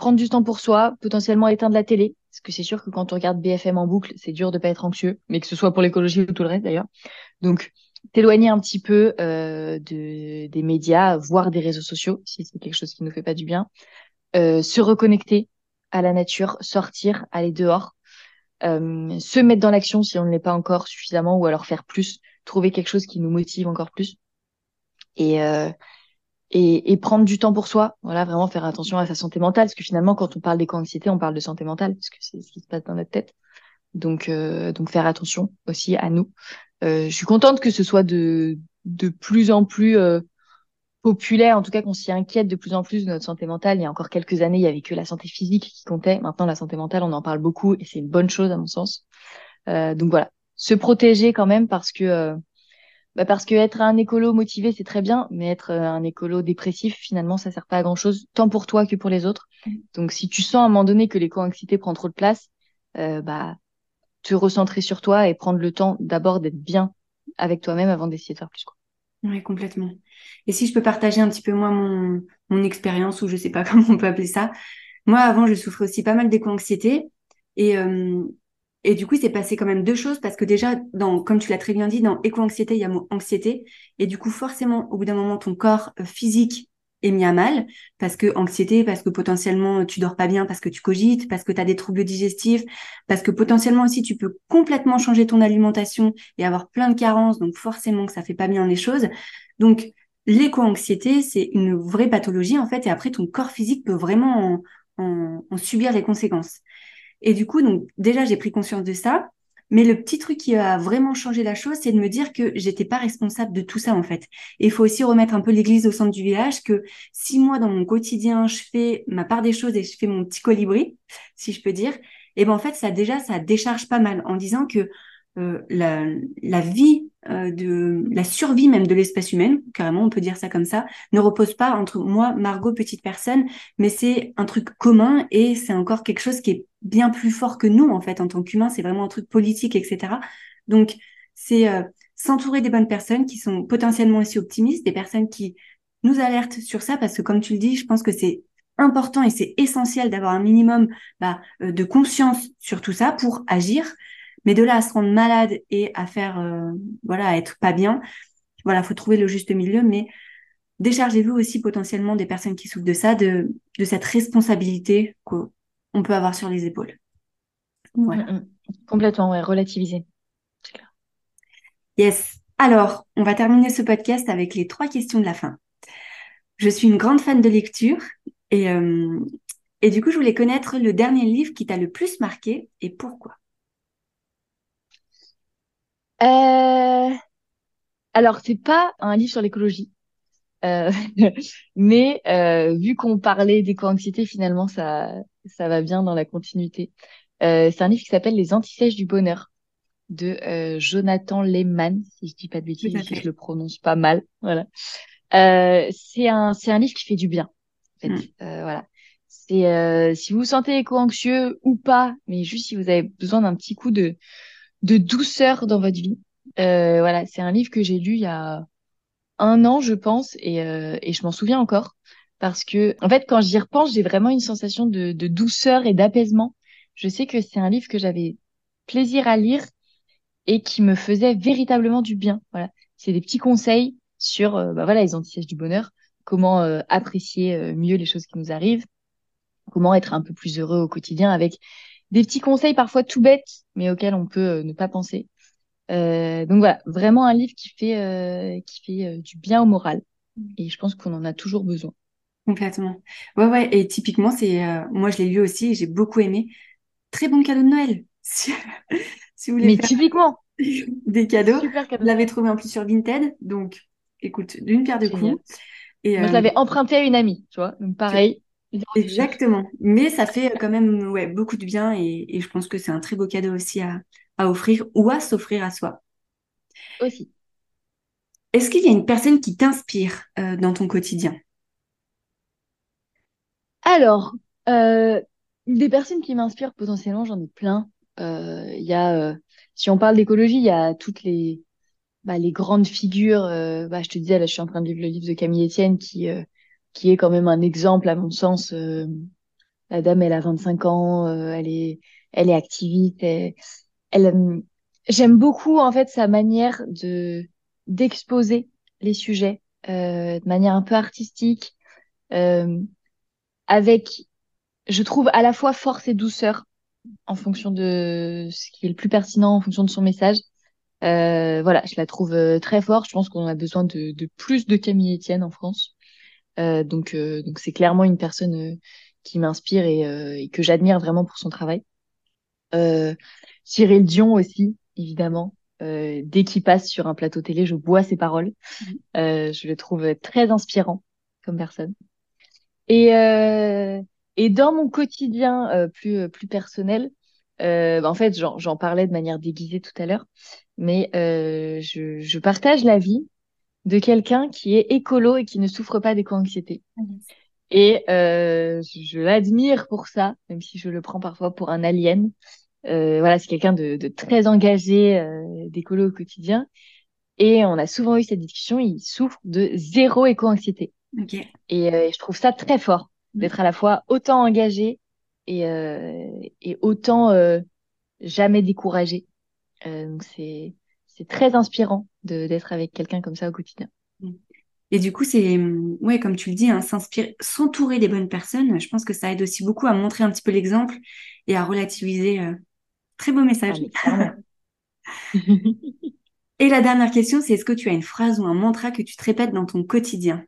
prendre du temps pour soi, potentiellement éteindre la télé, parce que c'est sûr que quand on regarde BFM en boucle, c'est dur de pas être anxieux, mais que ce soit pour l'écologie ou tout le reste d'ailleurs. Donc, t'éloigner un petit peu euh, de, des médias, voire des réseaux sociaux, si c'est quelque chose qui nous fait pas du bien. Euh, se reconnecter à la nature, sortir, aller dehors, euh, se mettre dans l'action si on ne l'est pas encore suffisamment, ou alors faire plus, trouver quelque chose qui nous motive encore plus. Et, et, et, prendre du temps pour soi. Voilà, vraiment faire attention à sa santé mentale, parce que finalement, quand on parle d'éco-anxiété, on parle de santé mentale, parce que c'est ce qui se passe dans notre tête. Donc, euh, donc faire attention aussi à nous. Euh, je suis contente que ce soit de, de plus en plus euh, populaire, en tout cas qu'on s'y inquiète de plus en plus de notre santé mentale. Il y a encore quelques années, il y avait que la santé physique qui comptait. Maintenant, la santé mentale, on en parle beaucoup et c'est une bonne chose à mon sens. Euh, donc voilà, se protéger quand même parce que euh, bah parce que être un écolo motivé, c'est très bien, mais être euh, un écolo dépressif, finalement, ça sert pas à grand chose, tant pour toi que pour les autres. Mm. Donc, si tu sens à un moment donné que l'éco-anxiété prend trop de place, euh, bah, te recentrer sur toi et prendre le temps d'abord d'être bien avec toi-même avant d'essayer de faire plus. Quoi. Oui, complètement. Et si je peux partager un petit peu moi mon, mon expérience, ou je sais pas comment on peut appeler ça. Moi, avant, je souffrais aussi pas mal d'éco-anxiété. Et, euh, et du coup, il s'est passé quand même deux choses parce que déjà, dans, comme tu l'as très bien dit, dans éco-anxiété, il y a mot anxiété. Et du coup, forcément, au bout d'un moment, ton corps euh, physique est mis à mal parce que anxiété, parce que potentiellement tu dors pas bien, parce que tu cogites, parce que tu as des troubles digestifs, parce que potentiellement aussi tu peux complètement changer ton alimentation et avoir plein de carences, donc forcément que ça fait pas bien les choses. Donc l'éco-anxiété, c'est une vraie pathologie en fait, et après ton corps physique peut vraiment en, en subir les conséquences. Et du coup, donc déjà, j'ai pris conscience de ça. Mais le petit truc qui a vraiment changé la chose, c'est de me dire que j'étais pas responsable de tout ça en fait. Et il faut aussi remettre un peu l'église au centre du village, que si moi dans mon quotidien je fais ma part des choses et je fais mon petit colibri, si je peux dire, et eh ben en fait ça déjà ça décharge pas mal en disant que euh, la, la vie euh, de la survie même de l'espèce humaine, carrément, on peut dire ça comme ça, ne repose pas entre moi, Margot, petite personne, mais c'est un truc commun et c'est encore quelque chose qui est bien plus fort que nous, en fait, en tant qu'humains, c'est vraiment un truc politique, etc. Donc, c'est euh, s'entourer des bonnes personnes qui sont potentiellement aussi optimistes, des personnes qui nous alertent sur ça, parce que comme tu le dis, je pense que c'est important et c'est essentiel d'avoir un minimum bah, euh, de conscience sur tout ça pour agir. Mais de là à se rendre malade et à faire, euh, voilà, à être pas bien, voilà, faut trouver le juste milieu. Mais déchargez-vous aussi potentiellement des personnes qui souffrent de ça, de, de cette responsabilité qu'on peut avoir sur les épaules. Voilà. Mm, mm. Complètement, ouais, relativiser. Yes. Alors, on va terminer ce podcast avec les trois questions de la fin. Je suis une grande fan de lecture et, euh, et du coup, je voulais connaître le dernier livre qui t'a le plus marqué et pourquoi? Euh... Alors, c'est pas un livre sur l'écologie. Euh... mais euh, vu qu'on parlait d'éco-anxiété, finalement, ça, ça va bien dans la continuité. Euh, c'est un livre qui s'appelle Les Antisèches du bonheur de euh, Jonathan Lehman, si je dis pas de bêtises, si je le prononce pas mal. Voilà. Euh, c'est un, c'est un livre qui fait du bien. En fait. Mm. Euh, voilà. C'est euh, si vous vous sentez éco-anxieux ou pas, mais juste si vous avez besoin d'un petit coup de de douceur dans votre vie. Euh, voilà, c'est un livre que j'ai lu il y a un an, je pense, et, euh, et je m'en souviens encore. Parce que, en fait, quand j'y repense, j'ai vraiment une sensation de, de douceur et d'apaisement. Je sais que c'est un livre que j'avais plaisir à lire et qui me faisait véritablement du bien. Voilà, c'est des petits conseils sur, euh, bah voilà, les antisèches du bonheur, comment euh, apprécier euh, mieux les choses qui nous arrivent, comment être un peu plus heureux au quotidien avec des petits conseils parfois tout bêtes, mais auxquels on peut ne pas penser. donc voilà, vraiment un livre qui fait qui fait du bien au moral. Et je pense qu'on en a toujours besoin. Complètement. Ouais, ouais. Et typiquement, c'est moi je l'ai lu aussi et j'ai beaucoup aimé. Très bon cadeau de Noël. si vous voulez. Mais typiquement. Des cadeaux. Super cadeau. Je l'avais trouvé en plus sur Vinted, donc écoute, d'une pierre deux coups. Et, Moi, je l'avais emprunté à une amie, tu vois. Donc pareil. Exactement. Mais ça fait quand même ouais, beaucoup de bien et, et je pense que c'est un très beau cadeau aussi à, à offrir ou à s'offrir à soi. Aussi. Est-ce qu'il y a une personne qui t'inspire euh, dans ton quotidien? Alors, euh, des personnes qui m'inspirent potentiellement, j'en ai plein. Euh, il y a, si on parle d'écologie, il y a toutes les bah, les grandes figures. Euh, bah, je te disais, là, je suis en train de lire le livre de Camille Etienne qui, euh, qui est quand même un exemple, à mon sens. Euh, la dame, elle a 25 ans, elle est, elle est activiste. Elle, elle j'aime beaucoup en fait sa manière de d'exposer les sujets de manière un peu artistique, avec, je trouve à la fois force et douceur en fonction de ce qui est le plus pertinent, en fonction de son message. Euh, voilà, je la trouve euh, très forte. Je pense qu'on a besoin de, de, plus de Camille Etienne en France. Euh, donc, euh, donc c'est clairement une personne euh, qui m'inspire et, et, que j'admire vraiment pour son travail. Cyril Dion aussi, évidemment. dès qu'il passe sur un plateau télé, je bois ses paroles. Mmh. je le trouve très inspirant comme personne. Et, et dans mon quotidien plus plus personnel, euh, en fait, j'en parlais de manière déguisée tout à l'heure, mais euh, je, je, partage la vie de quelqu'un qui est écolo et qui ne souffre pas d'éco-anxiété. Et euh, je, l'admire pour ça, même si je le prends parfois pour un alien. Euh, voilà, c'est quelqu'un de, de, très engagé euh, d'écolo au quotidien. Et on a souvent eu cette discussion, il souffre de zéro éco-anxiété. Okay. Et, euh, je trouve ça très fort d'être à la fois autant engagé et, euh, et autant euh, jamais découragé. Euh, donc c'est c'est très inspirant de d'être avec quelqu'un comme ça au quotidien. Et du coup, c'est ouais, comme tu le dis, hein, s'inspirer, s'entourer des bonnes personnes. Je pense que ça aide aussi beaucoup à montrer un petit peu l'exemple et à relativiser. Euh... Très beau message. Ah, et la dernière question, c'est est-ce que tu as une phrase ou un mantra que tu te répètes dans ton quotidien?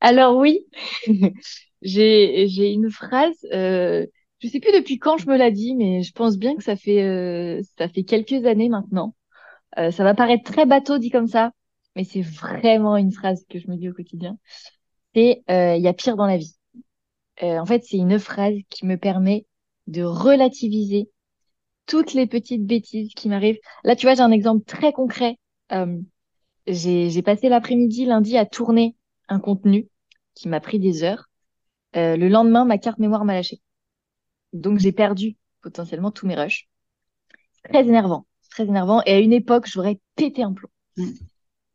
Alors oui, j'ai j'ai une phrase. Euh, je sais plus depuis quand je me l'ai dit, mais je pense bien que ça fait euh, ça fait quelques années maintenant. Euh, ça va paraître très bateau dit comme ça, mais c'est vraiment une phrase que je me dis au quotidien. C'est euh, il y a pire dans la vie. Euh, en fait, c'est une phrase qui me permet de relativiser toutes les petites bêtises qui m'arrivent. Là, tu vois, j'ai un exemple très concret. Euh, j'ai passé l'après-midi lundi à tourner un contenu qui m'a pris des heures. Le lendemain, ma carte mémoire m'a lâché. Donc, j'ai perdu potentiellement tous mes rushs. Très énervant, très énervant. Et à une époque, j'aurais pété un plomb. Mm.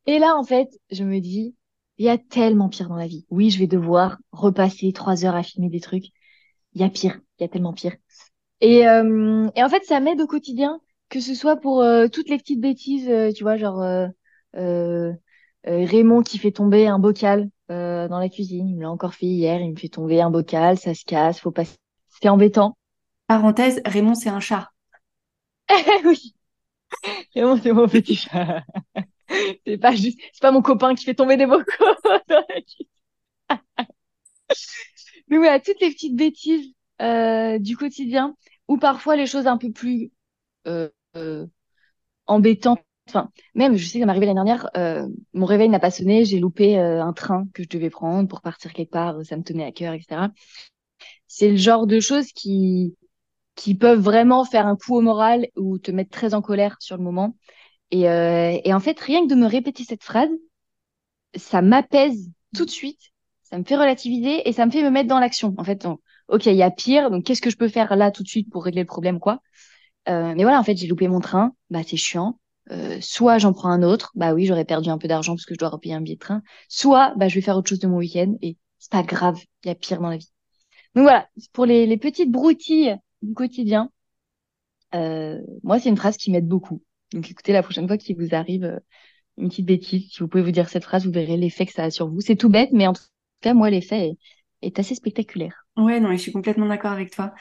Et là, en fait, je me dis, il y a tellement pire dans la vie. Oui, je vais devoir repasser trois heures à filmer des trucs. Il y a pire, il y a tellement pire. Et, euh, et en fait, ça m'aide au quotidien, que ce soit pour euh, toutes les petites bêtises, euh, tu vois, genre Raymond qui fait tomber un bocal dans la cuisine. Il me l'a encore fait hier. Il me fait tomber un bocal, ça se casse, faut passer. C'est embêtant. Parenthèse, Raymond, c'est un chat. oui. Raymond, c'est mon petit chat. c'est pas juste, c'est pas mon copain qui fait tomber des bocaux dans la cuisine. Mais voilà, toutes les petites bêtises du quotidien ou parfois les choses un peu plus euh, euh, embêtantes. Enfin, même, je sais, ça m'est arrivé l'année dernière, euh, mon réveil n'a pas sonné, j'ai loupé un train que je devais prendre pour partir quelque part, ça me tenait à cœur, etc. C'est le genre de choses qui, qui peuvent vraiment faire un coup au moral ou te mettre très en colère sur le moment. Et, et en fait, rien que de me répéter cette phrase, ça m'apaise tout de suite, ça me fait relativiser et ça me fait me mettre dans l'action. En fait, ok, il y a pire, donc qu'est-ce que je peux faire là tout de suite pour régler le problème, quoi? Euh, mais voilà, en fait, j'ai loupé mon train, bah c'est chiant. Euh, soit j'en prends un autre, bah oui, j'aurais perdu un peu d'argent parce que je dois repayer un billet de train. Soit bah je vais faire autre chose de mon week-end et c'est pas grave, il y a pire dans la vie. Donc voilà, pour les, petites broutilles du quotidien, euh, moi c'est une phrase qui m'aide beaucoup. Donc écoutez, la prochaine fois qu'il vous arrive euh, une petite bêtise, si vous pouvez vous dire cette phrase, vous verrez l'effet que ça a sur vous. C'est tout bête, mais en tout cas, moi, l'effet est, assez spectaculaire. Ouais, non, je suis complètement d'accord avec toi.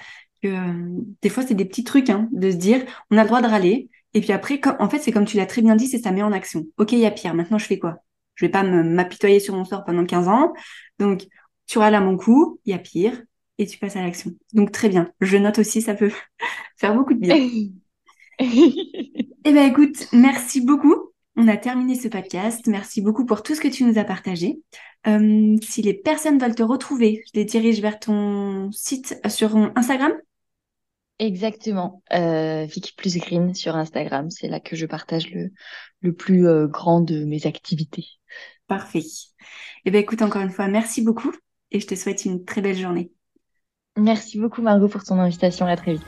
Euh, des fois, c'est des petits trucs, hein, de se dire, on a le droit de râler. Et puis après, en fait, c'est comme tu l'as très bien dit, c'est ça met en action. Ok, il y a pire. Maintenant, je fais quoi? Je vais pas m'apitoyer sur mon sort pendant 15 ans. Donc, tu râles à mon coup, il y a pire, et tu passes à l'action. Donc, très bien. Je note aussi, ça peut faire beaucoup de bien. eh ben, écoute, merci beaucoup. On a terminé ce podcast. Merci beaucoup pour tout ce que tu nous as partagé. Euh, si les personnes veulent te retrouver, je les dirige vers ton site sur Instagram. Exactement. Euh, Vicky plus Green sur Instagram. C'est là que je partage le, le plus euh, grand de mes activités. Parfait. Eh bien, écoute, encore une fois, merci beaucoup et je te souhaite une très belle journée. Merci beaucoup, Margot, pour ton invitation. À très vite.